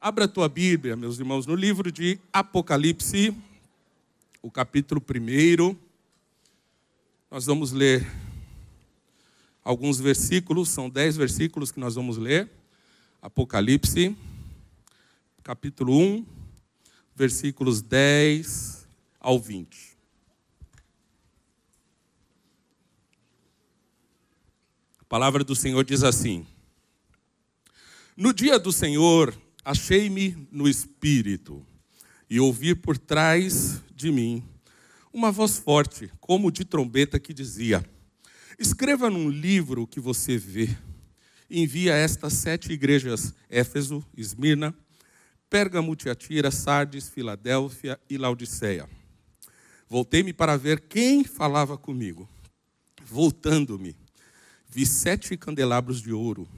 Abra a tua Bíblia, meus irmãos, no livro de Apocalipse, o capítulo 1. Nós vamos ler alguns versículos, são dez versículos que nós vamos ler. Apocalipse, capítulo 1, versículos 10 ao 20. A palavra do Senhor diz assim: No dia do Senhor, achei-me no espírito e ouvi por trás de mim uma voz forte, como de trombeta, que dizia: Escreva num livro que você vê. Envia estas sete igrejas: Éfeso, Esmirna, Pérgamo, Tiatira, Sardes, Filadélfia e Laodiceia. Voltei-me para ver quem falava comigo. Voltando-me, vi sete candelabros de ouro,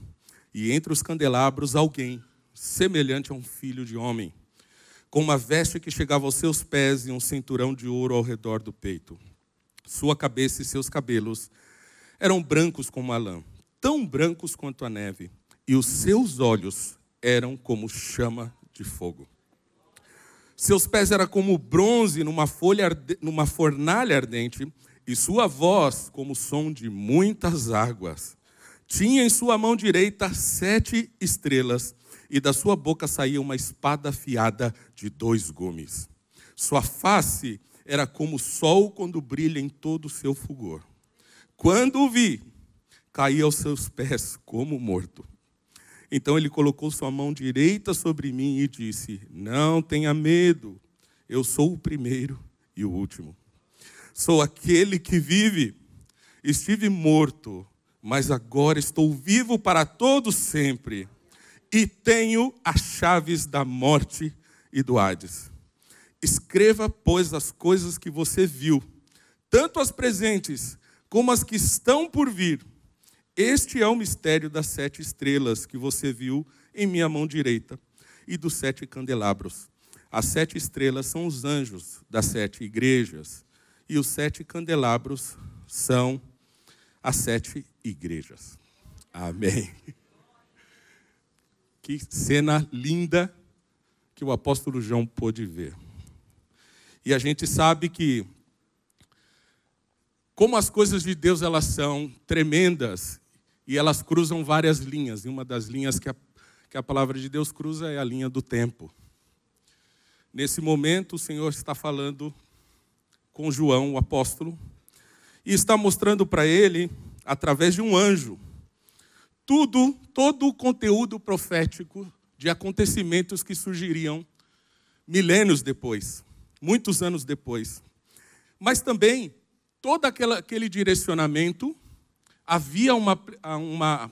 e entre os candelabros alguém semelhante a um filho de homem, com uma veste que chegava aos seus pés e um cinturão de ouro ao redor do peito. Sua cabeça e seus cabelos eram brancos como a lã, tão brancos quanto a neve, e os seus olhos eram como chama de fogo. Seus pés eram como bronze numa, folha, numa fornalha ardente, e sua voz como o som de muitas águas. Tinha em sua mão direita sete estrelas, e da sua boca saía uma espada afiada de dois gumes. Sua face era como o sol quando brilha em todo o seu fulgor. Quando o vi, caí aos seus pés como morto. Então ele colocou sua mão direita sobre mim e disse: Não tenha medo, eu sou o primeiro e o último. Sou aquele que vive. Estive morto, mas agora estou vivo para todo sempre e tenho as chaves da morte e do Hades. Escreva, pois, as coisas que você viu, tanto as presentes como as que estão por vir. Este é o mistério das sete estrelas que você viu em minha mão direita e dos sete candelabros. As sete estrelas são os anjos das sete igrejas, e os sete candelabros são as sete igrejas. Amém. Que cena linda que o apóstolo João pôde ver. E a gente sabe que como as coisas de Deus elas são tremendas e elas cruzam várias linhas. E uma das linhas que a, que a palavra de Deus cruza é a linha do tempo. Nesse momento, o Senhor está falando com João, o apóstolo, e está mostrando para ele, através de um anjo, tudo, todo o conteúdo profético de acontecimentos que surgiriam milênios depois, muitos anos depois. Mas também todo aquela, aquele direcionamento havia uma, uma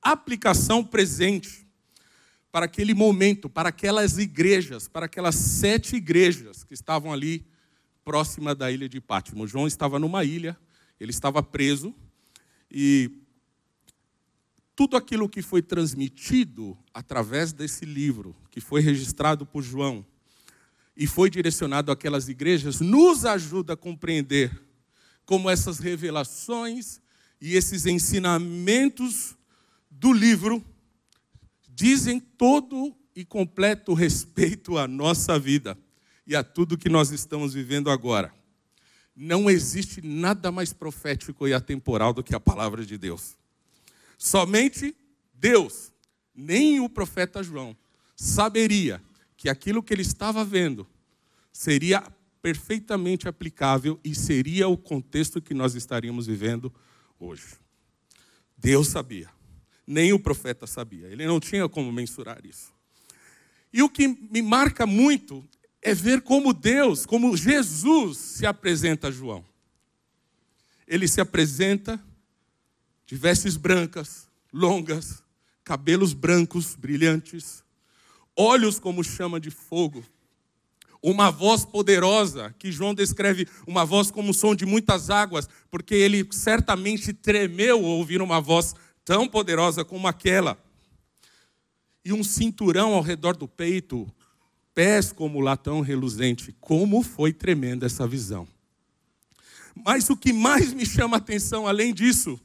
aplicação presente para aquele momento, para aquelas igrejas, para aquelas sete igrejas que estavam ali próxima da ilha de Pátimo. João estava numa ilha, ele estava preso e tudo aquilo que foi transmitido através desse livro, que foi registrado por João e foi direcionado àquelas igrejas, nos ajuda a compreender como essas revelações e esses ensinamentos do livro dizem todo e completo respeito à nossa vida e a tudo que nós estamos vivendo agora. Não existe nada mais profético e atemporal do que a palavra de Deus. Somente Deus, nem o profeta João, saberia que aquilo que ele estava vendo seria perfeitamente aplicável e seria o contexto que nós estaríamos vivendo hoje. Deus sabia, nem o profeta sabia, ele não tinha como mensurar isso. E o que me marca muito é ver como Deus, como Jesus se apresenta a João. Ele se apresenta de vestes brancas, longas, cabelos brancos, brilhantes, olhos como chama de fogo, uma voz poderosa, que João descreve uma voz como o som de muitas águas, porque ele certamente tremeu ao ouvir uma voz tão poderosa como aquela. E um cinturão ao redor do peito, pés como latão reluzente. Como foi tremenda essa visão. Mas o que mais me chama a atenção, além disso,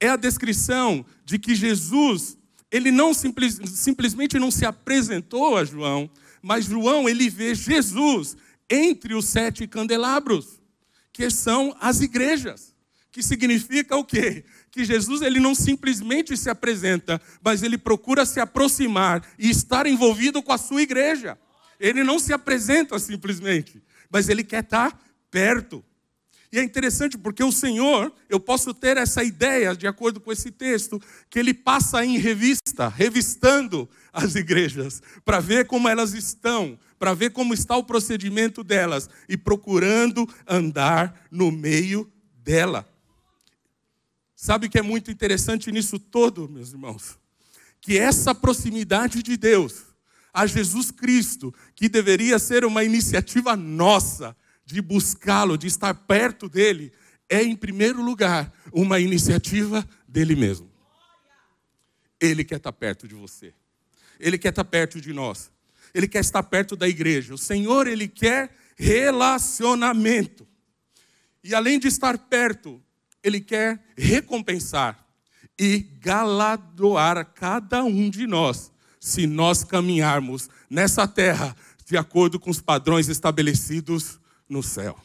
é a descrição de que Jesus, ele não simples, simplesmente não se apresentou a João, mas João ele vê Jesus entre os sete candelabros, que são as igrejas, que significa o quê? Que Jesus ele não simplesmente se apresenta, mas ele procura se aproximar e estar envolvido com a sua igreja. Ele não se apresenta simplesmente, mas ele quer estar perto. E é interessante porque o Senhor, eu posso ter essa ideia, de acordo com esse texto, que ele passa em revista, revistando as igrejas, para ver como elas estão, para ver como está o procedimento delas e procurando andar no meio dela. Sabe o que é muito interessante nisso todo, meus irmãos? Que essa proximidade de Deus a Jesus Cristo, que deveria ser uma iniciativa nossa, de buscá-lo, de estar perto dele, é, em primeiro lugar, uma iniciativa dele mesmo. Ele quer estar perto de você. Ele quer estar perto de nós. Ele quer estar perto da igreja. O Senhor, ele quer relacionamento. E além de estar perto, ele quer recompensar e galardoar cada um de nós, se nós caminharmos nessa terra de acordo com os padrões estabelecidos no céu.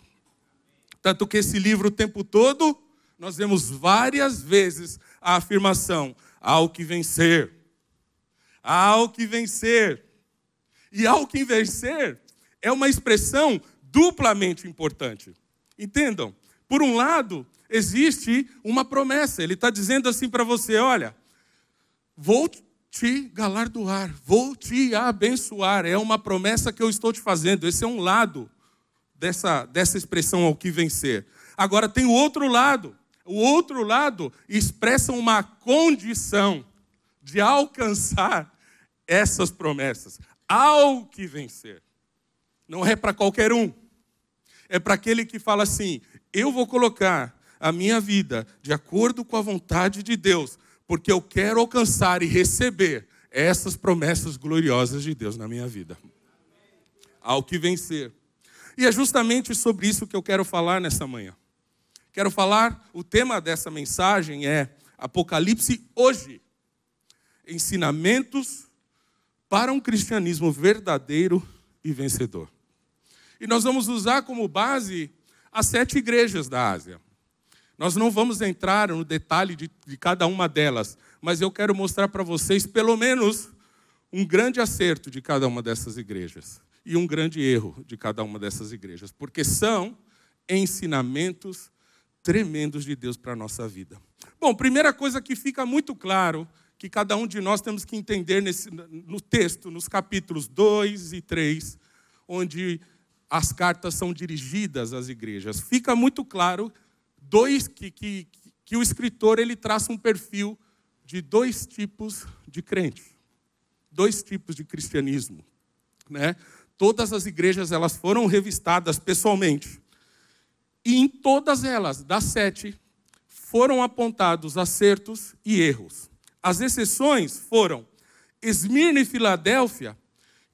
Tanto que esse livro, o tempo todo, nós vemos várias vezes a afirmação: ao que vencer, ao que vencer. E ao que vencer é uma expressão duplamente importante. Entendam? Por um lado, existe uma promessa. Ele está dizendo assim para você: olha, vou te galardoar, vou te abençoar. É uma promessa que eu estou te fazendo. Esse é um lado dessa, dessa expressão ao que vencer. Agora tem o outro lado. O outro lado expressa uma condição de alcançar essas promessas. Ao que vencer. Não é para qualquer um. É para aquele que fala assim: eu vou colocar a minha vida de acordo com a vontade de Deus, porque eu quero alcançar e receber essas promessas gloriosas de Deus na minha vida. Ao que vencer. E é justamente sobre isso que eu quero falar nessa manhã. Quero falar, o tema dessa mensagem é Apocalipse hoje. Ensinamentos para um cristianismo verdadeiro e vencedor. E nós vamos usar como base as sete igrejas da Ásia. Nós não vamos entrar no detalhe de, de cada uma delas, mas eu quero mostrar para vocês pelo menos um grande acerto de cada uma dessas igrejas e um grande erro de cada uma dessas igrejas, porque são ensinamentos tremendos de Deus para a nossa vida. Bom, primeira coisa que fica muito claro que cada um de nós temos que entender nesse, no texto, nos capítulos 2 e 3, onde as cartas são dirigidas às igrejas. Fica muito claro dois que, que, que o escritor ele traça um perfil de dois tipos de crentes, dois tipos de cristianismo, né? Todas as igrejas elas foram revistadas pessoalmente. E em todas elas, das sete, foram apontados acertos e erros. As exceções foram Esmirna e Filadélfia,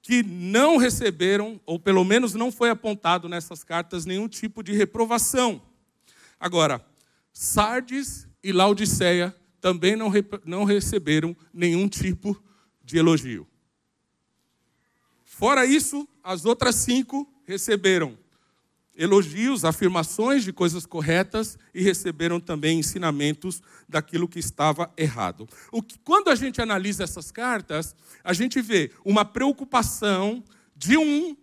que não receberam, ou pelo menos não foi apontado nessas cartas, nenhum tipo de reprovação. Agora, Sardes e Laodiceia também não, não receberam nenhum tipo de elogio. Fora isso, as outras cinco receberam elogios, afirmações de coisas corretas e receberam também ensinamentos daquilo que estava errado. O que, quando a gente analisa essas cartas, a gente vê uma preocupação de um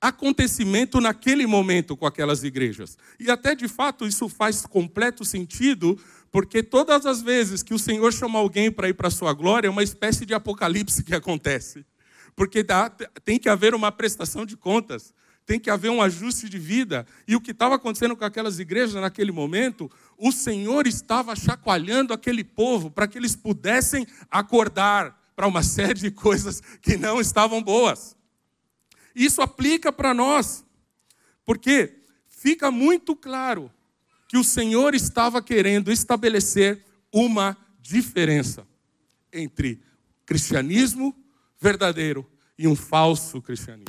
acontecimento naquele momento com aquelas igrejas. E até de fato isso faz completo sentido, porque todas as vezes que o Senhor chama alguém para ir para a sua glória, é uma espécie de apocalipse que acontece porque dá, tem que haver uma prestação de contas, tem que haver um ajuste de vida. E o que estava acontecendo com aquelas igrejas naquele momento, o Senhor estava chacoalhando aquele povo para que eles pudessem acordar, para uma série de coisas que não estavam boas. Isso aplica para nós, porque fica muito claro que o Senhor estava querendo estabelecer uma diferença entre cristianismo verdadeiro e um falso cristianismo.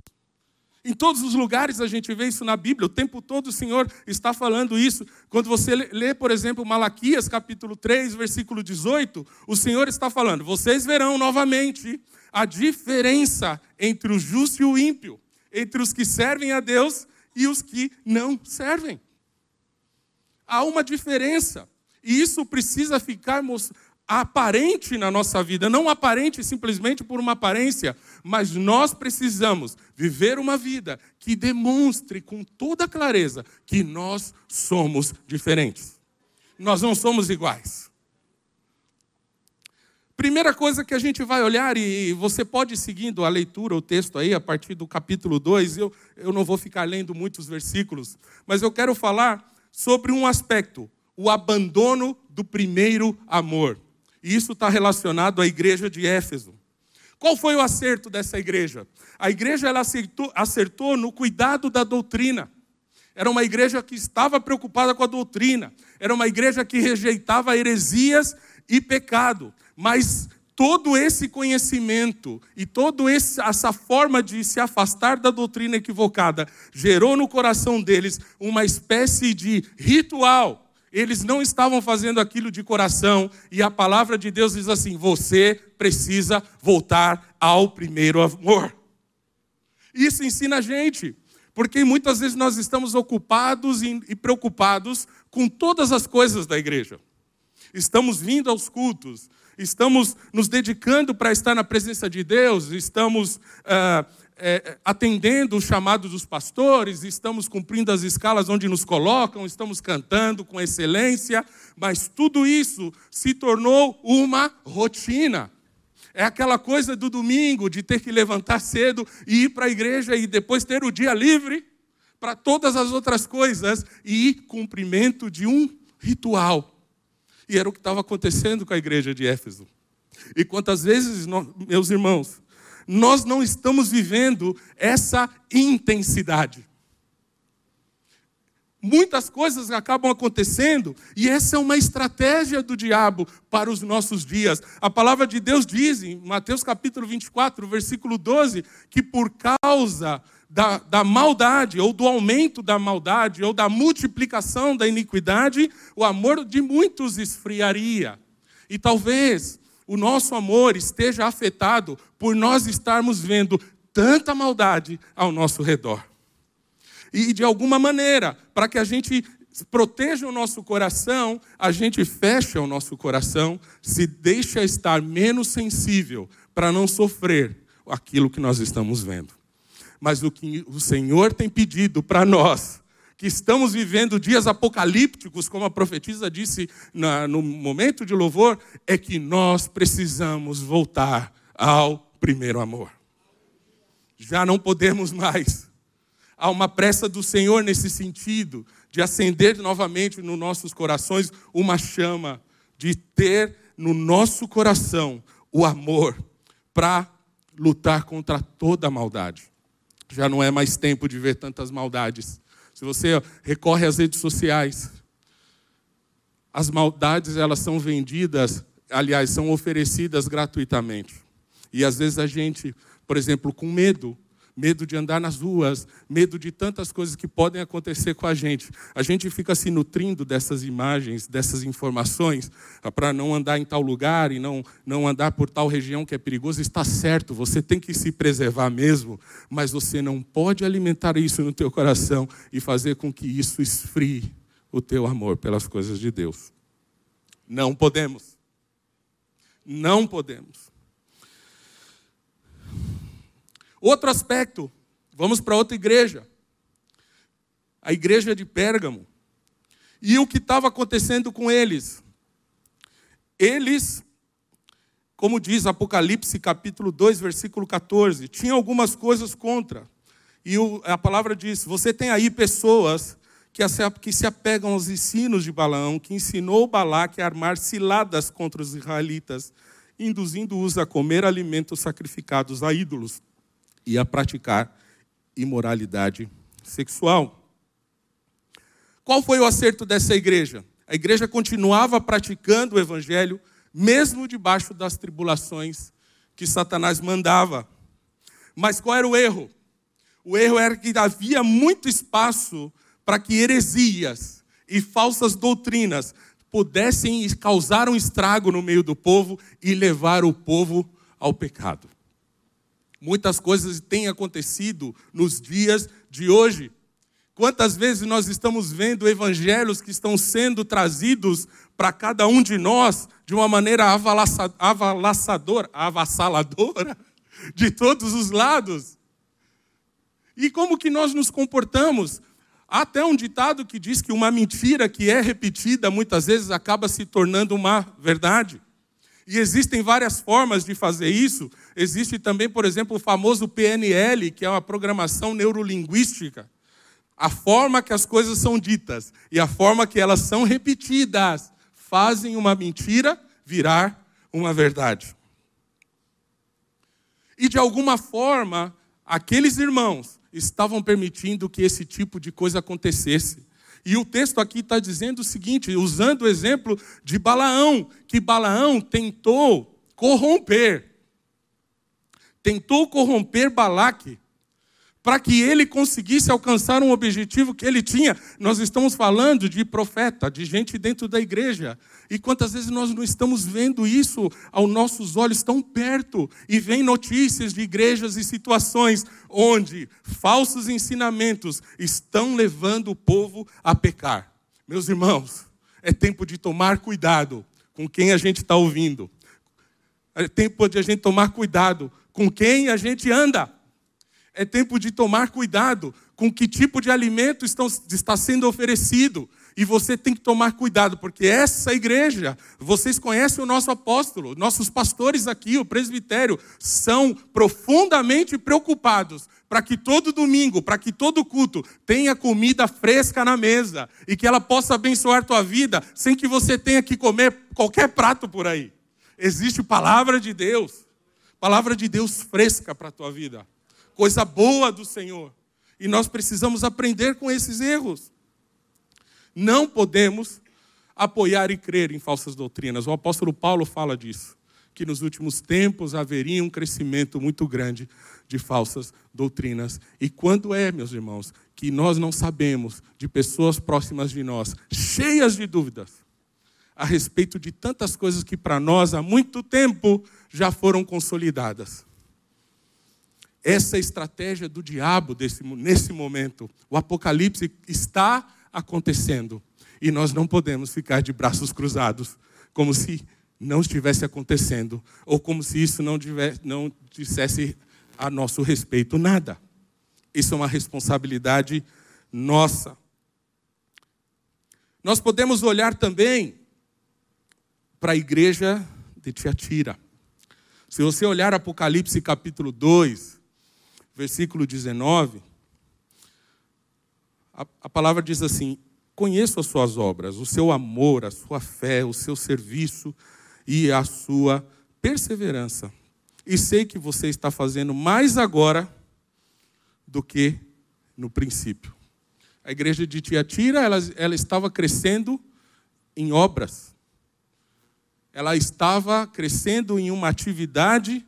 Em todos os lugares a gente vê isso na Bíblia, o tempo todo o Senhor está falando isso. Quando você lê, por exemplo, Malaquias capítulo 3, versículo 18, o Senhor está falando: vocês verão novamente a diferença entre o justo e o ímpio, entre os que servem a Deus e os que não servem. Há uma diferença. E isso precisa ficar aparente na nossa vida, não aparente simplesmente por uma aparência, mas nós precisamos viver uma vida que demonstre com toda clareza que nós somos diferentes. Nós não somos iguais. Primeira coisa que a gente vai olhar, e você pode ir seguindo a leitura, o texto aí, a partir do capítulo 2, eu, eu não vou ficar lendo muitos versículos, mas eu quero falar sobre um aspecto, o abandono do primeiro amor. E isso está relacionado à igreja de Éfeso. Qual foi o acerto dessa igreja? A igreja ela acertou, acertou no cuidado da doutrina. Era uma igreja que estava preocupada com a doutrina. Era uma igreja que rejeitava heresias e pecado. Mas todo esse conhecimento e toda essa forma de se afastar da doutrina equivocada gerou no coração deles uma espécie de ritual eles não estavam fazendo aquilo de coração, e a palavra de Deus diz assim: você precisa voltar ao primeiro amor. Isso ensina a gente, porque muitas vezes nós estamos ocupados e preocupados com todas as coisas da igreja. Estamos vindo aos cultos, estamos nos dedicando para estar na presença de Deus, estamos uh, é, atendendo o chamado dos pastores, estamos cumprindo as escalas onde nos colocam, estamos cantando com excelência, mas tudo isso se tornou uma rotina. É aquela coisa do domingo, de ter que levantar cedo e ir para a igreja e depois ter o dia livre para todas as outras coisas e cumprimento de um ritual. E era o que estava acontecendo com a igreja de Éfeso. E quantas vezes, meus irmãos, nós não estamos vivendo essa intensidade. Muitas coisas acabam acontecendo e essa é uma estratégia do diabo para os nossos dias. A palavra de Deus diz em Mateus capítulo 24, versículo 12, que por causa da, da maldade, ou do aumento da maldade, ou da multiplicação da iniquidade, o amor de muitos esfriaria. E talvez o nosso amor esteja afetado por nós estarmos vendo tanta maldade ao nosso redor. E de alguma maneira, para que a gente proteja o nosso coração, a gente fecha o nosso coração, se deixa estar menos sensível para não sofrer aquilo que nós estamos vendo. Mas o que o Senhor tem pedido para nós que estamos vivendo dias apocalípticos, como a profetisa disse na, no momento de louvor, é que nós precisamos voltar ao primeiro amor. Já não podemos mais. Há uma pressa do Senhor nesse sentido, de acender novamente nos nossos corações uma chama, de ter no nosso coração o amor para lutar contra toda a maldade. Já não é mais tempo de ver tantas maldades se você recorre às redes sociais, as maldades elas são vendidas, aliás, são oferecidas gratuitamente. E às vezes a gente, por exemplo, com medo, medo de andar nas ruas, medo de tantas coisas que podem acontecer com a gente. A gente fica se nutrindo dessas imagens, dessas informações, ah, para não andar em tal lugar e não, não andar por tal região que é perigoso. Está certo, você tem que se preservar mesmo, mas você não pode alimentar isso no teu coração e fazer com que isso esfrie o teu amor pelas coisas de Deus. Não podemos. Não podemos. Outro aspecto, vamos para outra igreja. A igreja de Pérgamo. E o que estava acontecendo com eles? Eles, como diz Apocalipse capítulo 2, versículo 14, tinham algumas coisas contra. E a palavra diz: você tem aí pessoas que se apegam aos ensinos de Balaão, que ensinou Balaque a armar ciladas contra os israelitas induzindo-os a comer alimentos sacrificados a ídolos e a praticar imoralidade sexual. Qual foi o acerto dessa igreja? A igreja continuava praticando o evangelho, mesmo debaixo das tribulações que Satanás mandava. Mas qual era o erro? O erro era que havia muito espaço para que heresias e falsas doutrinas pudessem causar um estrago no meio do povo e levar o povo ao pecado. Muitas coisas têm acontecido nos dias de hoje. Quantas vezes nós estamos vendo evangelhos que estão sendo trazidos para cada um de nós de uma maneira avalaçadora, avassaladora, de todos os lados? E como que nós nos comportamos? Há até um ditado que diz que uma mentira que é repetida muitas vezes acaba se tornando uma verdade. E existem várias formas de fazer isso. Existe também, por exemplo, o famoso PNL, que é uma programação neurolinguística. A forma que as coisas são ditas e a forma que elas são repetidas fazem uma mentira virar uma verdade. E de alguma forma, aqueles irmãos estavam permitindo que esse tipo de coisa acontecesse. E o texto aqui está dizendo o seguinte, usando o exemplo de Balaão, que Balaão tentou corromper, tentou corromper Balaque, para que ele conseguisse alcançar um objetivo que ele tinha. Nós estamos falando de profeta, de gente dentro da igreja. E quantas vezes nós não estamos vendo isso aos nossos olhos tão perto e vem notícias de igrejas e situações onde falsos ensinamentos estão levando o povo a pecar. Meus irmãos, é tempo de tomar cuidado com quem a gente está ouvindo. É tempo de a gente tomar cuidado com quem a gente anda é tempo de tomar cuidado com que tipo de alimento estão, está sendo oferecido. E você tem que tomar cuidado, porque essa igreja, vocês conhecem o nosso apóstolo, nossos pastores aqui, o presbitério, são profundamente preocupados para que todo domingo, para que todo culto tenha comida fresca na mesa e que ela possa abençoar tua vida sem que você tenha que comer qualquer prato por aí. Existe palavra de Deus, palavra de Deus fresca para a tua vida coisa boa do Senhor. E nós precisamos aprender com esses erros. Não podemos apoiar e crer em falsas doutrinas. O apóstolo Paulo fala disso, que nos últimos tempos haveria um crescimento muito grande de falsas doutrinas. E quando é, meus irmãos, que nós não sabemos de pessoas próximas de nós, cheias de dúvidas a respeito de tantas coisas que para nós há muito tempo já foram consolidadas. Essa é estratégia do diabo desse, nesse momento. O apocalipse está acontecendo. E nós não podemos ficar de braços cruzados, como se não estivesse acontecendo, ou como se isso não, tivesse, não dissesse a nosso respeito nada. Isso é uma responsabilidade nossa. Nós podemos olhar também para a igreja de Tiatira. Se você olhar Apocalipse capítulo 2, versículo 19, a, a palavra diz assim: Conheço as suas obras, o seu amor, a sua fé, o seu serviço e a sua perseverança. E sei que você está fazendo mais agora do que no princípio. A igreja de Tiatira, ela, ela estava crescendo em obras. Ela estava crescendo em uma atividade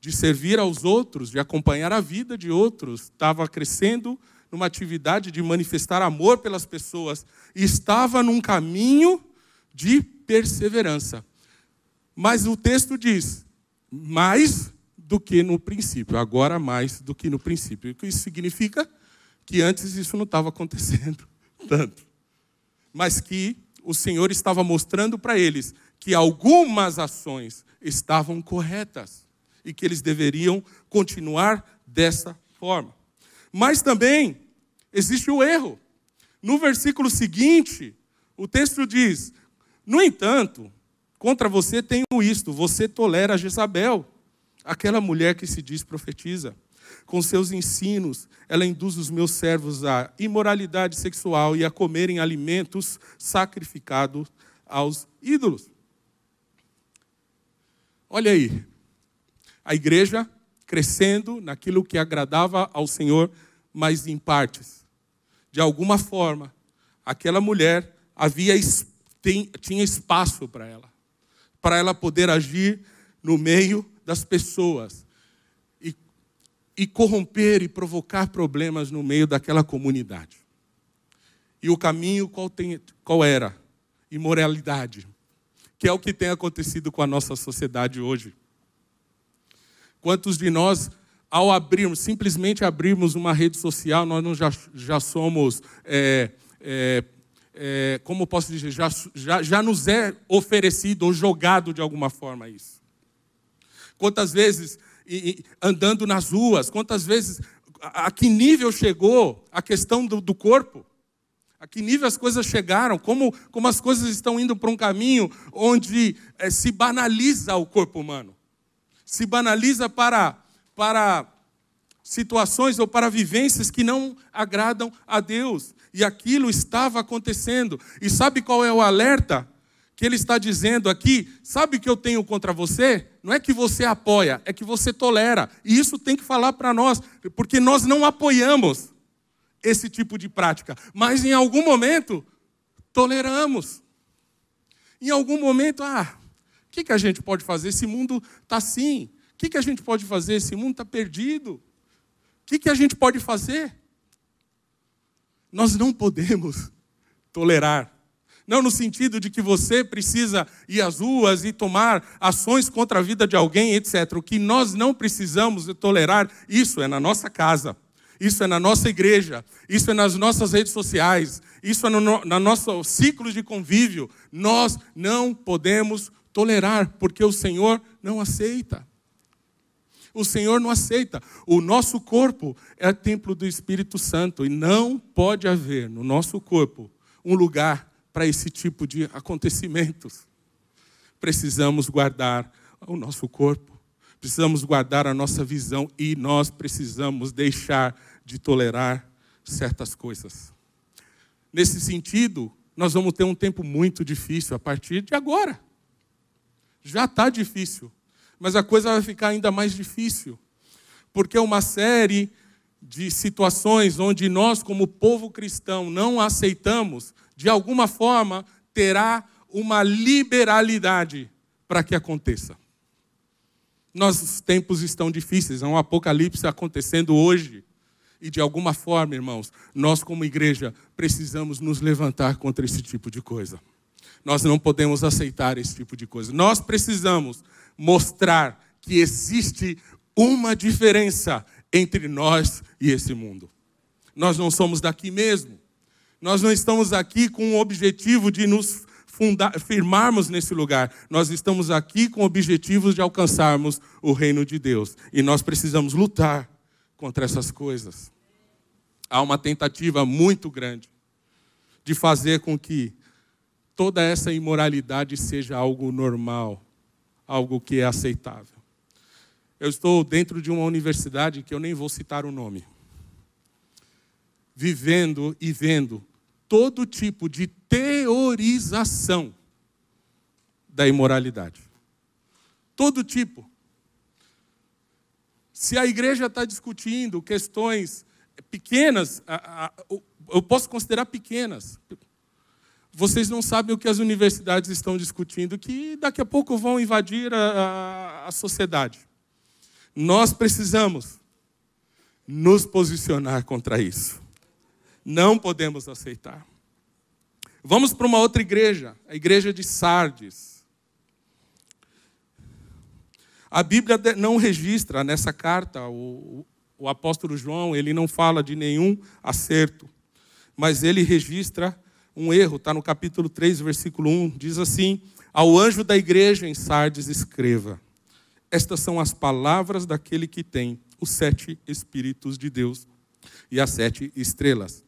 de servir aos outros, de acompanhar a vida de outros, estava crescendo numa atividade de manifestar amor pelas pessoas e estava num caminho de perseverança. Mas o texto diz: mais do que no princípio, agora mais do que no princípio. O que isso significa? Que antes isso não estava acontecendo tanto. Mas que o Senhor estava mostrando para eles que algumas ações estavam corretas e que eles deveriam continuar dessa forma. Mas também existe o erro. No versículo seguinte, o texto diz: No entanto, contra você tenho isto, você tolera Jezabel, aquela mulher que se diz profetiza. Com seus ensinos, ela induz os meus servos à imoralidade sexual e a comerem alimentos sacrificados aos ídolos. Olha aí, a igreja crescendo naquilo que agradava ao Senhor, mas em partes. De alguma forma, aquela mulher havia tinha espaço para ela, para ela poder agir no meio das pessoas e, e corromper e provocar problemas no meio daquela comunidade. E o caminho qual, tem, qual era? Imoralidade, que é o que tem acontecido com a nossa sociedade hoje. Quantos de nós, ao abrirmos, simplesmente abrirmos uma rede social, nós já, já somos, é, é, é, como posso dizer, já, já, já nos é oferecido ou jogado de alguma forma isso. Quantas vezes, andando nas ruas, quantas vezes, a, a que nível chegou a questão do, do corpo? A que nível as coisas chegaram, como, como as coisas estão indo para um caminho onde é, se banaliza o corpo humano se banaliza para, para situações ou para vivências que não agradam a Deus. E aquilo estava acontecendo. E sabe qual é o alerta que ele está dizendo aqui? Sabe o que eu tenho contra você? Não é que você apoia, é que você tolera. E isso tem que falar para nós, porque nós não apoiamos esse tipo de prática, mas em algum momento toleramos. Em algum momento, ah, o que, que a gente pode fazer? Esse mundo está assim. O que, que a gente pode fazer? Esse mundo está perdido. O que, que a gente pode fazer? Nós não podemos tolerar. Não no sentido de que você precisa ir às ruas e tomar ações contra a vida de alguém, etc. O que nós não precisamos tolerar, isso é na nossa casa, isso é na nossa igreja, isso é nas nossas redes sociais, isso é no, no nosso ciclo de convívio. Nós não podemos tolerar, porque o Senhor não aceita. O Senhor não aceita. O nosso corpo é templo do Espírito Santo e não pode haver no nosso corpo um lugar para esse tipo de acontecimentos. Precisamos guardar o nosso corpo, precisamos guardar a nossa visão e nós precisamos deixar de tolerar certas coisas. Nesse sentido, nós vamos ter um tempo muito difícil a partir de agora. Já está difícil, mas a coisa vai ficar ainda mais difícil, porque é uma série de situações onde nós, como povo cristão, não aceitamos, de alguma forma, terá uma liberalidade para que aconteça. Nossos tempos estão difíceis, há um apocalipse acontecendo hoje. E de alguma forma, irmãos, nós como igreja precisamos nos levantar contra esse tipo de coisa. Nós não podemos aceitar esse tipo de coisa. Nós precisamos mostrar que existe uma diferença entre nós e esse mundo. Nós não somos daqui mesmo. Nós não estamos aqui com o objetivo de nos fundar, firmarmos nesse lugar. Nós estamos aqui com o objetivo de alcançarmos o reino de Deus. E nós precisamos lutar contra essas coisas. Há uma tentativa muito grande de fazer com que toda essa imoralidade seja algo normal, algo que é aceitável. Eu estou dentro de uma universidade que eu nem vou citar o nome, vivendo e vendo todo tipo de teorização da imoralidade. Todo tipo. Se a igreja está discutindo questões pequenas, eu posso considerar pequenas, vocês não sabem o que as universidades estão discutindo, que daqui a pouco vão invadir a, a, a sociedade. Nós precisamos nos posicionar contra isso. Não podemos aceitar. Vamos para uma outra igreja, a igreja de Sardes. A Bíblia não registra nessa carta, o, o apóstolo João, ele não fala de nenhum acerto, mas ele registra um erro, está no capítulo 3, versículo 1, diz assim: Ao anjo da igreja em Sardes escreva: Estas são as palavras daquele que tem os sete Espíritos de Deus e as sete estrelas.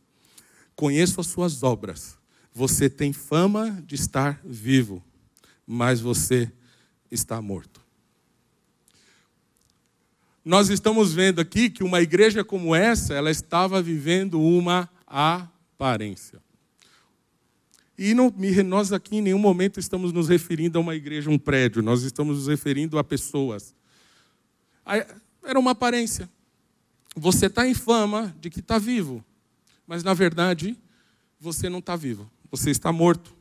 Conheço as suas obras. Você tem fama de estar vivo, mas você está morto. Nós estamos vendo aqui que uma igreja como essa, ela estava vivendo uma aparência. E não, nós aqui em nenhum momento estamos nos referindo a uma igreja, um prédio, nós estamos nos referindo a pessoas. Era uma aparência. Você está em fama de que está vivo, mas na verdade você não está vivo, você está morto.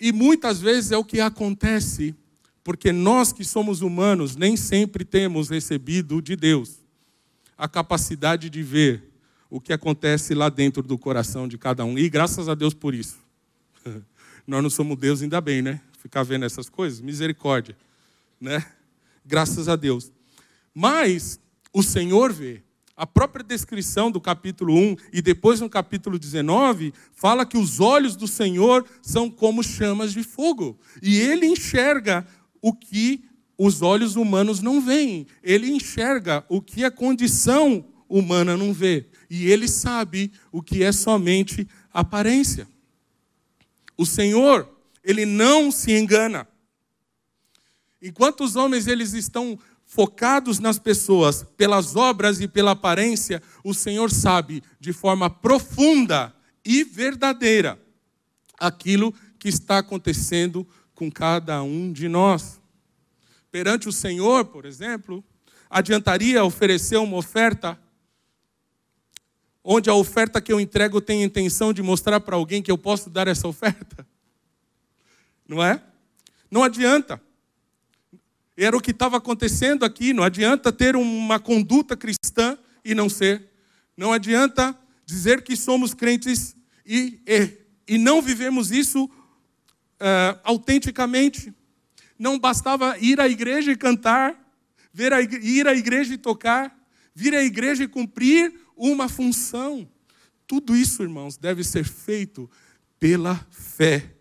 E muitas vezes é o que acontece, porque nós que somos humanos nem sempre temos recebido de Deus a capacidade de ver o que acontece lá dentro do coração de cada um. E graças a Deus por isso. Nós não somos Deus, ainda bem, né? Ficar vendo essas coisas, misericórdia, né? Graças a Deus. Mas o Senhor vê. A própria descrição do capítulo 1 e depois no capítulo 19 fala que os olhos do Senhor são como chamas de fogo. E ele enxerga o que os olhos humanos não veem. Ele enxerga o que a condição humana não vê. E ele sabe o que é somente aparência. O Senhor, ele não se engana. Enquanto os homens eles estão focados nas pessoas, pelas obras e pela aparência, o Senhor sabe de forma profunda e verdadeira aquilo que está acontecendo com cada um de nós. Perante o Senhor, por exemplo, adiantaria oferecer uma oferta onde a oferta que eu entrego tem a intenção de mostrar para alguém que eu posso dar essa oferta? Não é? Não adianta. Era o que estava acontecendo aqui. Não adianta ter uma conduta cristã e não ser. Não adianta dizer que somos crentes e, e, e não vivemos isso uh, autenticamente. Não bastava ir à igreja e cantar, ver a, ir à igreja e tocar, vir à igreja e cumprir uma função. Tudo isso, irmãos, deve ser feito pela fé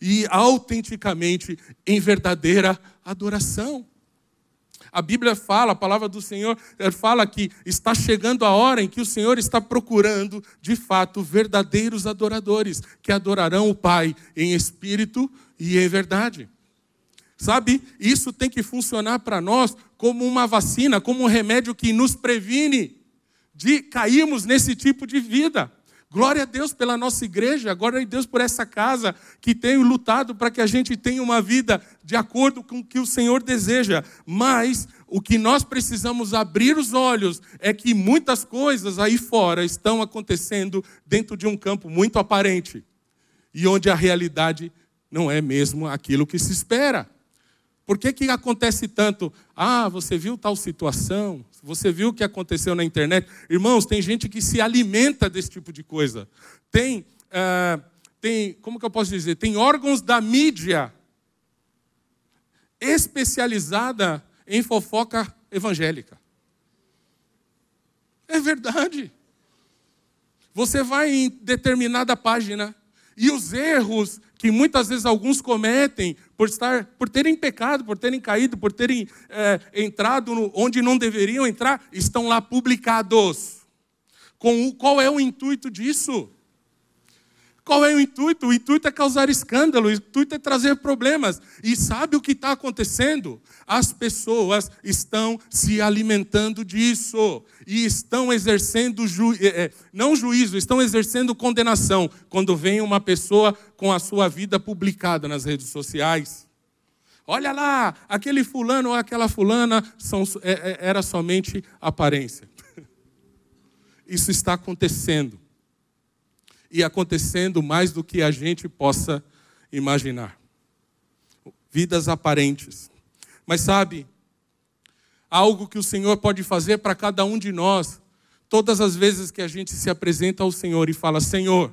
e autenticamente em verdadeira adoração. A Bíblia fala, a palavra do Senhor fala que está chegando a hora em que o Senhor está procurando, de fato, verdadeiros adoradores, que adorarão o Pai em espírito e em verdade. Sabe, isso tem que funcionar para nós como uma vacina, como um remédio que nos previne de cairmos nesse tipo de vida. Glória a Deus pela nossa igreja, glória a Deus por essa casa que tem lutado para que a gente tenha uma vida de acordo com o que o Senhor deseja. Mas o que nós precisamos abrir os olhos é que muitas coisas aí fora estão acontecendo dentro de um campo muito aparente e onde a realidade não é mesmo aquilo que se espera. Por que, que acontece tanto? Ah, você viu tal situação? Você viu o que aconteceu na internet? Irmãos, tem gente que se alimenta desse tipo de coisa. Tem, uh, tem como que eu posso dizer? Tem órgãos da mídia especializada em fofoca evangélica. É verdade. Você vai em determinada página e os erros que muitas vezes alguns cometem por estar, por terem pecado, por terem caído, por terem é, entrado no, onde não deveriam entrar, estão lá publicados. Com o, qual é o intuito disso? Qual é o intuito? O intuito é causar escândalo, o intuito é trazer problemas. E sabe o que está acontecendo? As pessoas estão se alimentando disso e estão exercendo, ju é, não juízo, estão exercendo condenação quando vem uma pessoa com a sua vida publicada nas redes sociais. Olha lá, aquele fulano ou aquela fulana são, é, era somente aparência. Isso está acontecendo e acontecendo mais do que a gente possa imaginar. Vidas aparentes. Mas sabe, algo que o Senhor pode fazer para cada um de nós, todas as vezes que a gente se apresenta ao Senhor e fala: Senhor,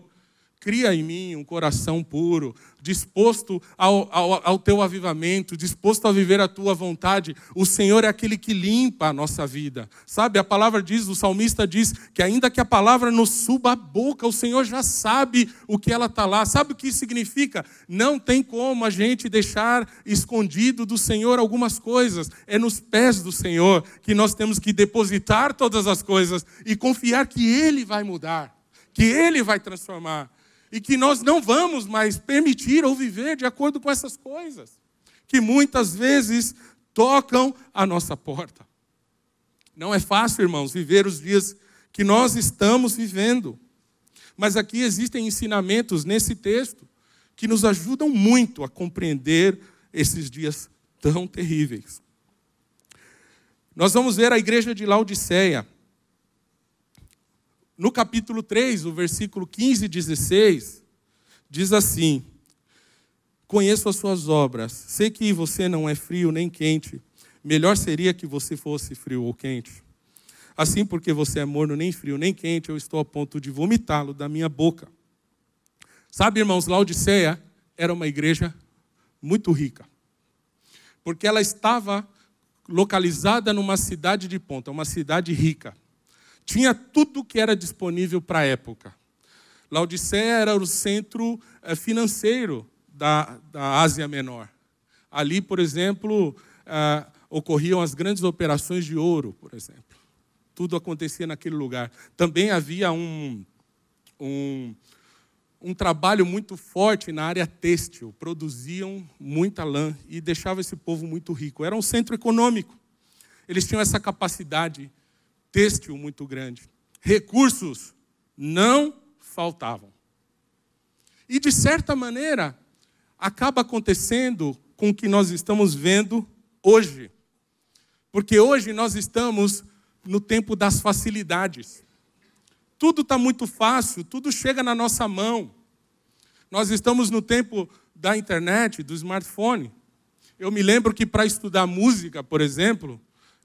Cria em mim um coração puro, disposto ao, ao, ao, teu avivamento, disposto a viver a tua vontade. O Senhor é aquele que limpa a nossa vida. Sabe, a palavra diz, o salmista diz, que ainda que a palavra nos suba a boca, o Senhor já sabe o que ela está lá. Sabe o que isso significa? Não tem como a gente deixar escondido do Senhor algumas coisas. É nos pés do Senhor que nós temos que depositar todas as coisas e confiar que Ele vai mudar, que Ele vai transformar e que nós não vamos mais permitir ou viver de acordo com essas coisas, que muitas vezes tocam a nossa porta. Não é fácil, irmãos, viver os dias que nós estamos vivendo. Mas aqui existem ensinamentos nesse texto que nos ajudam muito a compreender esses dias tão terríveis. Nós vamos ver a igreja de Laodiceia. No capítulo 3, o versículo 15 e 16, diz assim: Conheço as suas obras, sei que você não é frio nem quente. Melhor seria que você fosse frio ou quente. Assim, porque você é morno, nem frio, nem quente, eu estou a ponto de vomitá-lo da minha boca. Sabe, irmãos, Laodiceia era uma igreja muito rica. Porque ela estava localizada numa cidade de ponta, uma cidade rica. Tinha tudo que era disponível para a época. Laodiceia era o centro eh, financeiro da, da Ásia Menor. Ali, por exemplo, uh, ocorriam as grandes operações de ouro, por exemplo. Tudo acontecia naquele lugar. Também havia um, um, um trabalho muito forte na área têxtil. Produziam muita lã e deixava esse povo muito rico. Era um centro econômico. Eles tinham essa capacidade têxtil muito grande. Recursos não faltavam. E, de certa maneira, acaba acontecendo com o que nós estamos vendo hoje. Porque hoje nós estamos no tempo das facilidades. Tudo está muito fácil, tudo chega na nossa mão. Nós estamos no tempo da internet, do smartphone. Eu me lembro que para estudar música, por exemplo,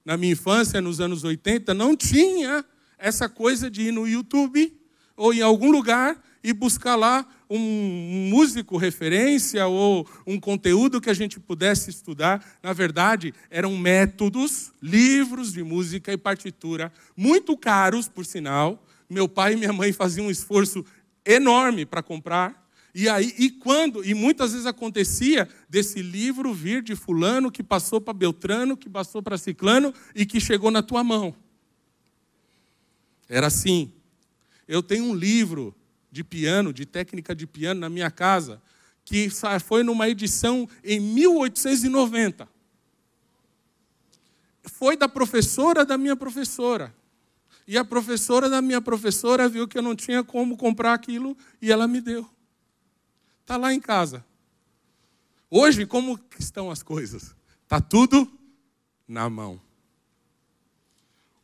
na minha infância, nos anos 80, não tinha essa coisa de ir no YouTube ou em algum lugar e buscar lá um músico referência ou um conteúdo que a gente pudesse estudar. Na verdade, eram métodos, livros de música e partitura, muito caros, por sinal. Meu pai e minha mãe faziam um esforço enorme para comprar. E aí, e quando, e muitas vezes acontecia desse livro vir de fulano que passou para Beltrano, que passou para Ciclano e que chegou na tua mão. Era assim. Eu tenho um livro de piano, de técnica de piano na minha casa, que foi numa edição em 1890. Foi da professora da minha professora. E a professora da minha professora viu que eu não tinha como comprar aquilo e ela me deu. Está lá em casa. Hoje, como estão as coisas? Está tudo na mão.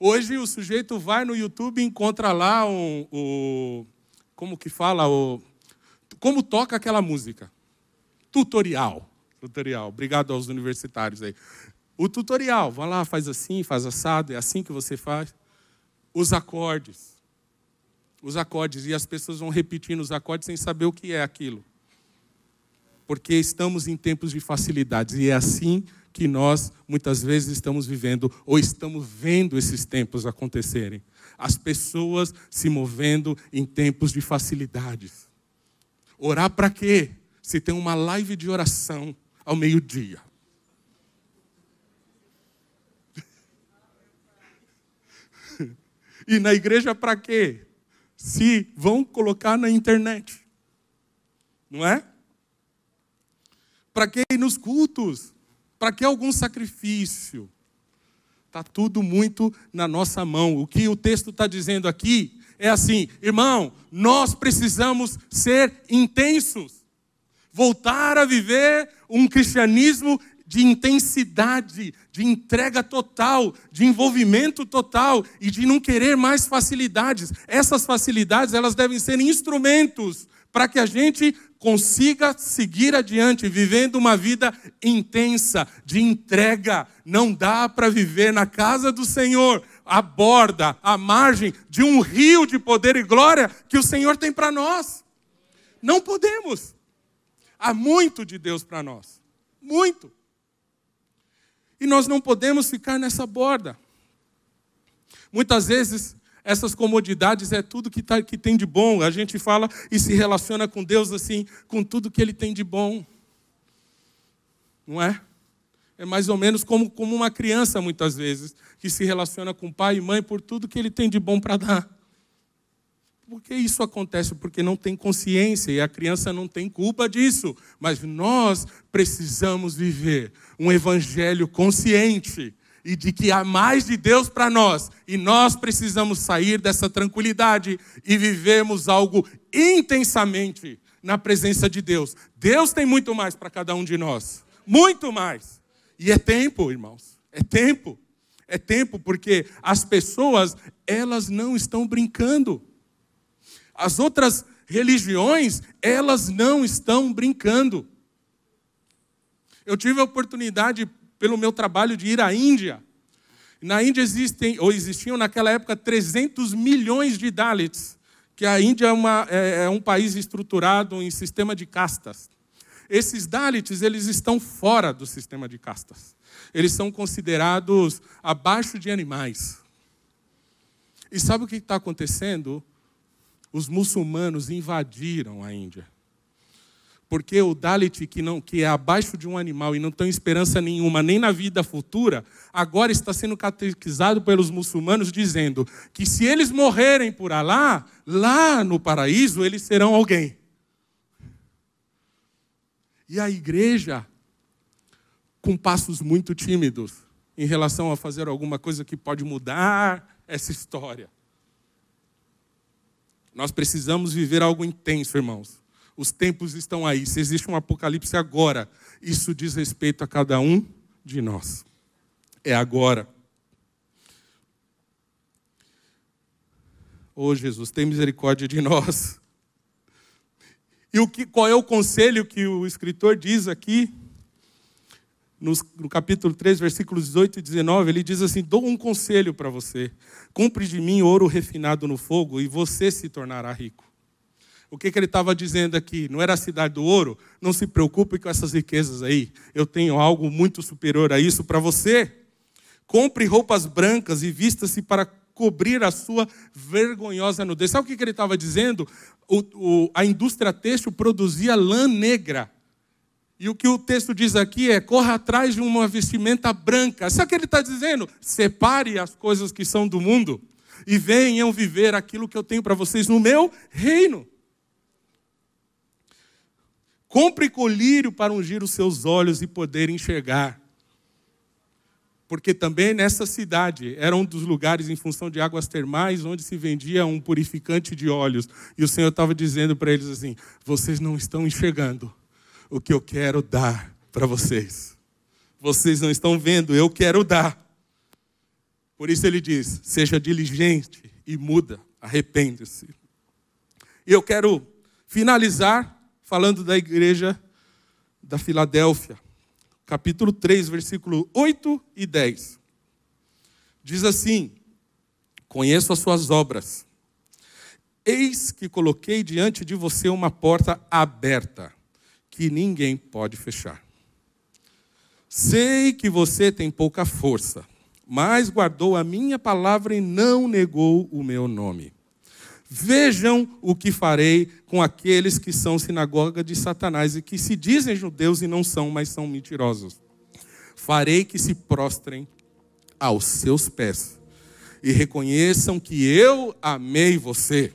Hoje o sujeito vai no YouTube e encontra lá um, um, como que fala, o, como toca aquela música. Tutorial. Tutorial. Obrigado aos universitários aí. O tutorial, vai lá, faz assim, faz assado, é assim que você faz. Os acordes. Os acordes. E as pessoas vão repetindo os acordes sem saber o que é aquilo. Porque estamos em tempos de facilidades. E é assim que nós, muitas vezes, estamos vivendo, ou estamos vendo esses tempos acontecerem as pessoas se movendo em tempos de facilidades. Orar para quê? Se tem uma live de oração ao meio-dia. E na igreja para quê? Se vão colocar na internet. Não é? Para que nos cultos? Para que algum sacrifício? Está tudo muito na nossa mão. O que o texto está dizendo aqui é assim, irmão, nós precisamos ser intensos, voltar a viver um cristianismo de intensidade, de entrega total, de envolvimento total e de não querer mais facilidades. Essas facilidades, elas devem ser instrumentos para que a gente consiga seguir adiante, vivendo uma vida intensa, de entrega. Não dá para viver na casa do Senhor, à borda, à margem de um rio de poder e glória que o Senhor tem para nós. Não podemos. Há muito de Deus para nós. Muito. E nós não podemos ficar nessa borda. Muitas vezes essas comodidades é tudo que, tá, que tem de bom. A gente fala e se relaciona com Deus assim, com tudo que Ele tem de bom. Não é? É mais ou menos como, como uma criança, muitas vezes, que se relaciona com pai e mãe por tudo que ele tem de bom para dar. Por que isso acontece? Porque não tem consciência e a criança não tem culpa disso. Mas nós precisamos viver um evangelho consciente e de que há mais de Deus para nós, e nós precisamos sair dessa tranquilidade e vivermos algo intensamente na presença de Deus. Deus tem muito mais para cada um de nós, muito mais. E é tempo, irmãos, é tempo. É tempo porque as pessoas, elas não estão brincando. As outras religiões, elas não estão brincando. Eu tive a oportunidade, pelo meu trabalho, de ir à Índia. Na Índia existem, ou existiam naquela época, 300 milhões de Dalits, que a Índia é, uma, é, é um país estruturado em sistema de castas. Esses Dalits, eles estão fora do sistema de castas. Eles são considerados abaixo de animais. E sabe o que está acontecendo? Os muçulmanos invadiram a Índia. Porque o Dalit, que, não, que é abaixo de um animal e não tem esperança nenhuma, nem na vida futura, agora está sendo catequizado pelos muçulmanos, dizendo que se eles morrerem por Alá, lá no paraíso, eles serão alguém. E a igreja, com passos muito tímidos, em relação a fazer alguma coisa que pode mudar essa história. Nós precisamos viver algo intenso, irmãos. Os tempos estão aí. Se existe um apocalipse agora, isso diz respeito a cada um de nós. É agora. Oh Jesus, tem misericórdia de nós. E o que, qual é o conselho que o escritor diz aqui? No, no, capítulo 3, versículos 18 e 19, ele diz assim: Dou um conselho para você. Compre de mim ouro refinado no fogo e você se tornará rico. O que, que ele estava dizendo aqui? Não era a cidade do ouro? Não se preocupe com essas riquezas aí. Eu tenho algo muito superior a isso para você. Compre roupas brancas e vista-se para cobrir a sua vergonhosa nudez. Sabe o que, que ele estava dizendo? O, o, a indústria têxtil produzia lã negra. E o que o texto diz aqui é: corra atrás de uma vestimenta branca. Sabe o que ele está dizendo? Separe as coisas que são do mundo e venham viver aquilo que eu tenho para vocês no meu reino. Compre colírio para ungir os seus olhos e poder enxergar. Porque também nessa cidade era um dos lugares, em função de águas termais, onde se vendia um purificante de olhos. E o Senhor estava dizendo para eles assim: vocês não estão enxergando o que eu quero dar para vocês. Vocês não estão vendo, eu quero dar. Por isso ele diz: seja diligente e muda, arrepende-se. E eu quero finalizar falando da igreja da Filadélfia, capítulo 3, versículo 8 e 10. Diz assim: Conheço as suas obras. Eis que coloquei diante de você uma porta aberta, que ninguém pode fechar. Sei que você tem pouca força, mas guardou a minha palavra e não negou o meu nome. Vejam o que farei com aqueles que são sinagoga de Satanás e que se dizem judeus e não são, mas são mentirosos. Farei que se prostrem aos seus pés e reconheçam que eu amei você,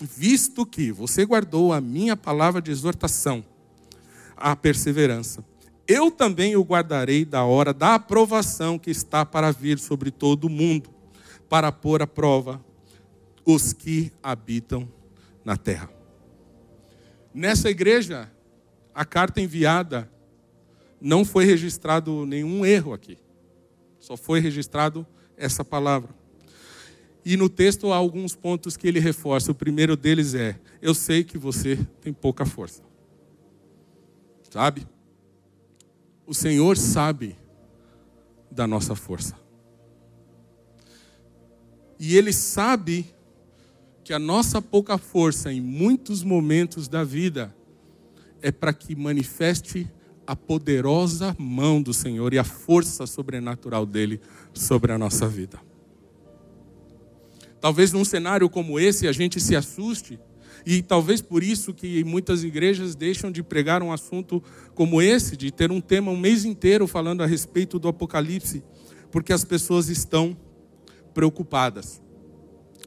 visto que você guardou a minha palavra de exortação, a perseverança. Eu também o guardarei da hora da aprovação que está para vir sobre todo o mundo, para pôr à prova os que habitam na terra. Nessa igreja, a carta enviada não foi registrado nenhum erro aqui. Só foi registrado essa palavra. E no texto há alguns pontos que ele reforça. O primeiro deles é: Eu sei que você tem pouca força. Sabe? O Senhor sabe da nossa força. E Ele sabe que a nossa pouca força em muitos momentos da vida é para que manifeste a poderosa mão do Senhor e a força sobrenatural dele sobre a nossa vida. Talvez num cenário como esse a gente se assuste, e talvez por isso que muitas igrejas deixam de pregar um assunto como esse, de ter um tema um mês inteiro falando a respeito do Apocalipse, porque as pessoas estão preocupadas,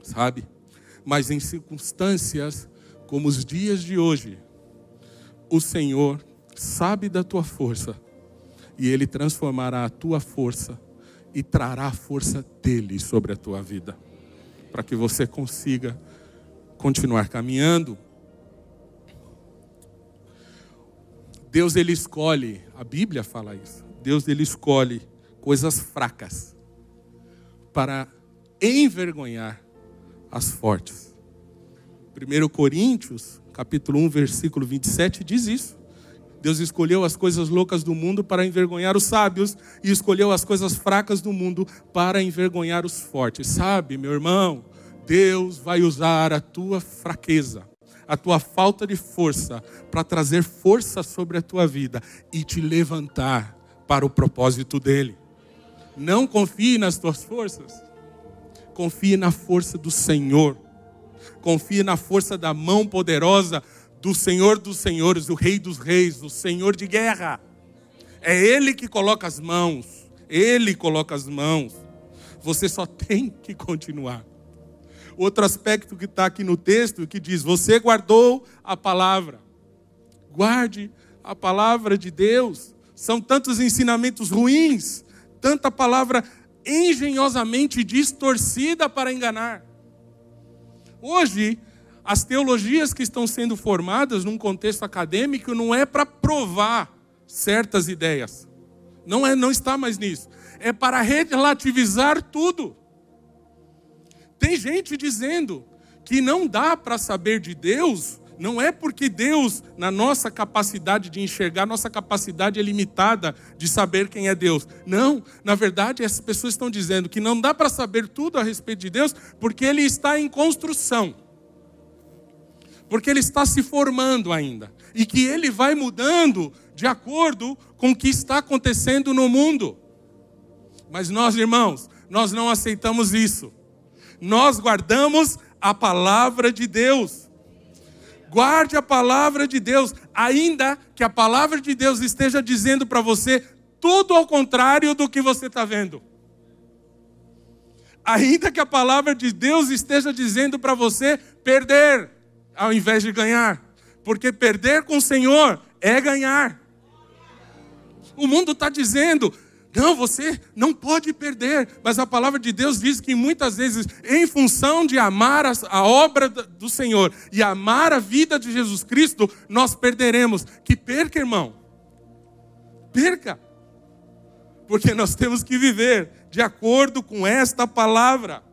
sabe? Mas em circunstâncias como os dias de hoje, o Senhor sabe da tua força e Ele transformará a tua força e trará a força dele sobre a tua vida, para que você consiga continuar caminhando. Deus ele escolhe, a Bíblia fala isso. Deus ele escolhe coisas fracas para envergonhar as fortes. 1 Coríntios, capítulo 1, versículo 27 diz isso. Deus escolheu as coisas loucas do mundo para envergonhar os sábios e escolheu as coisas fracas do mundo para envergonhar os fortes. Sabe, meu irmão, Deus vai usar a tua fraqueza, a tua falta de força, para trazer força sobre a tua vida e te levantar para o propósito dele. Não confie nas tuas forças, confie na força do Senhor, confie na força da mão poderosa do Senhor dos Senhores, o Rei dos Reis, o Senhor de guerra. É Ele que coloca as mãos, Ele coloca as mãos. Você só tem que continuar. Outro aspecto que está aqui no texto que diz: Você guardou a palavra. Guarde a palavra de Deus. São tantos ensinamentos ruins, tanta palavra engenhosamente distorcida para enganar. Hoje, as teologias que estão sendo formadas num contexto acadêmico não é para provar certas ideias. Não é, não está mais nisso. É para relativizar tudo. Tem gente dizendo que não dá para saber de Deus, não é porque Deus, na nossa capacidade de enxergar, nossa capacidade é limitada de saber quem é Deus. Não, na verdade, essas pessoas estão dizendo que não dá para saber tudo a respeito de Deus, porque Ele está em construção porque ele está se formando ainda e que ele vai mudando de acordo com o que está acontecendo no mundo. Mas nós, irmãos, nós não aceitamos isso. Nós guardamos a palavra de Deus. Guarde a palavra de Deus, ainda que a palavra de Deus esteja dizendo para você tudo ao contrário do que você está vendo. Ainda que a palavra de Deus esteja dizendo para você perder ao invés de ganhar. Porque perder com o Senhor é ganhar. O mundo está dizendo, não, você não pode perder. Mas a palavra de Deus diz que muitas vezes, em função de amar a, obra do Senhor e amar a vida de Jesus Cristo, nós perderemos. Que perca, irmão. Perca. Porque nós temos que viver de acordo com esta palavra.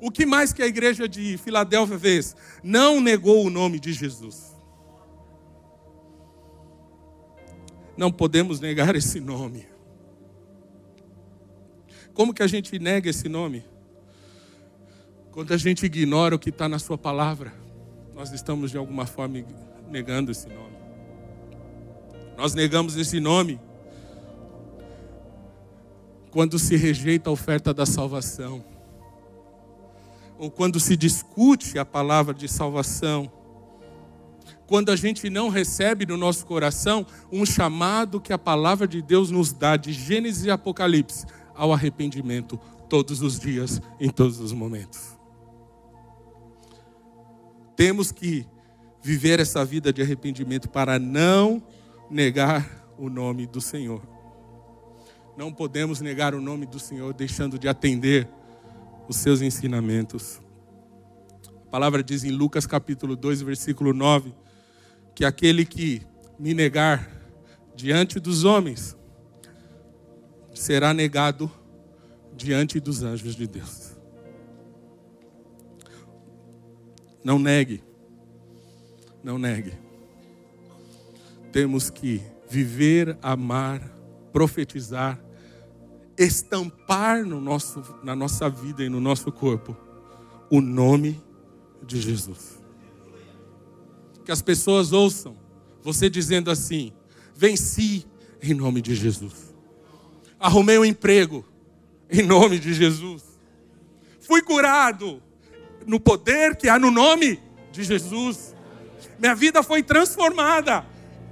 O que mais que a igreja de Filadélfia fez? Não negou o nome de Jesus. Não podemos negar esse nome. Como que a gente nega esse nome? Quando a gente ignora o que está na Sua palavra, nós estamos de alguma forma negando esse nome. Nós negamos esse nome quando se rejeita a oferta da salvação ou quando se discute a palavra de salvação, quando a gente não recebe no nosso coração um chamado que a palavra de Deus nos dá de Gênesis e Apocalipse ao arrependimento todos os dias, em todos os momentos. Temos que viver essa vida de arrependimento para não negar o nome do Senhor. Não podemos negar o nome do Senhor deixando de atender os seus ensinamentos. A palavra diz em Lucas capítulo 2, versículo 9, que aquele que me negar diante dos homens será negado diante dos anjos de Deus. Não negue. Não negue. Temos que viver, amar, profetizar estampar no nosso, na nossa vida e no nosso corpo o nome de Jesus. Que as pessoas ouçam você dizendo assim: venci em nome de Jesus. Arrumei um emprego em nome de Jesus. Fui curado no poder que há no nome de Jesus. Minha vida foi transformada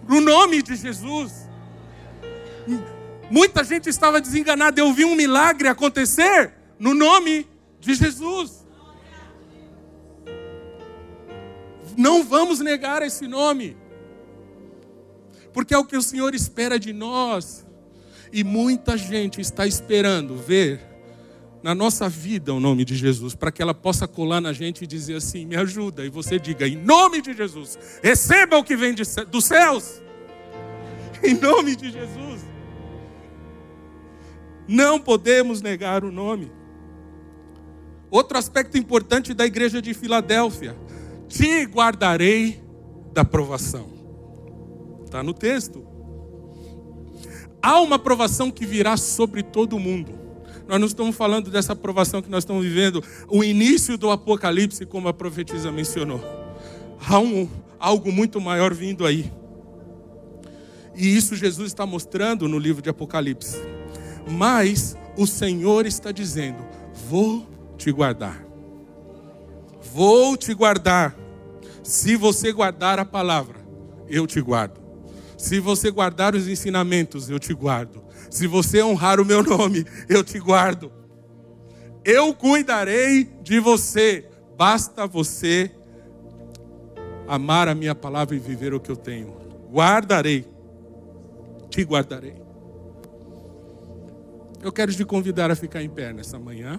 no nome de Jesus. Muita gente estava desenganada. Eu vi um milagre acontecer no nome de Jesus. Não vamos negar esse nome, porque é o que o Senhor espera de nós. E muita gente está esperando ver na nossa vida o nome de Jesus, para que ela possa colar na gente e dizer assim: me ajuda. E você diga, em nome de Jesus, receba o que vem de, dos céus. Em nome de Jesus. Não podemos negar o nome. Outro aspecto importante da igreja de Filadélfia: te guardarei da provação. Está no texto. Há uma provação que virá sobre todo mundo. Nós não estamos falando dessa provação que nós estamos vivendo, o início do Apocalipse, como a profetisa mencionou. Há um, algo muito maior vindo aí. E isso Jesus está mostrando no livro de Apocalipse. Mas o Senhor está dizendo: Vou te guardar. Vou te guardar. Se você guardar a palavra, eu te guardo. Se você guardar os ensinamentos, eu te guardo. Se você honrar o meu nome, eu te guardo. Eu cuidarei de você. Basta você amar a minha palavra e viver o que eu tenho. Guardarei. Te guardarei. Eu quero te convidar a ficar em pé nessa manhã.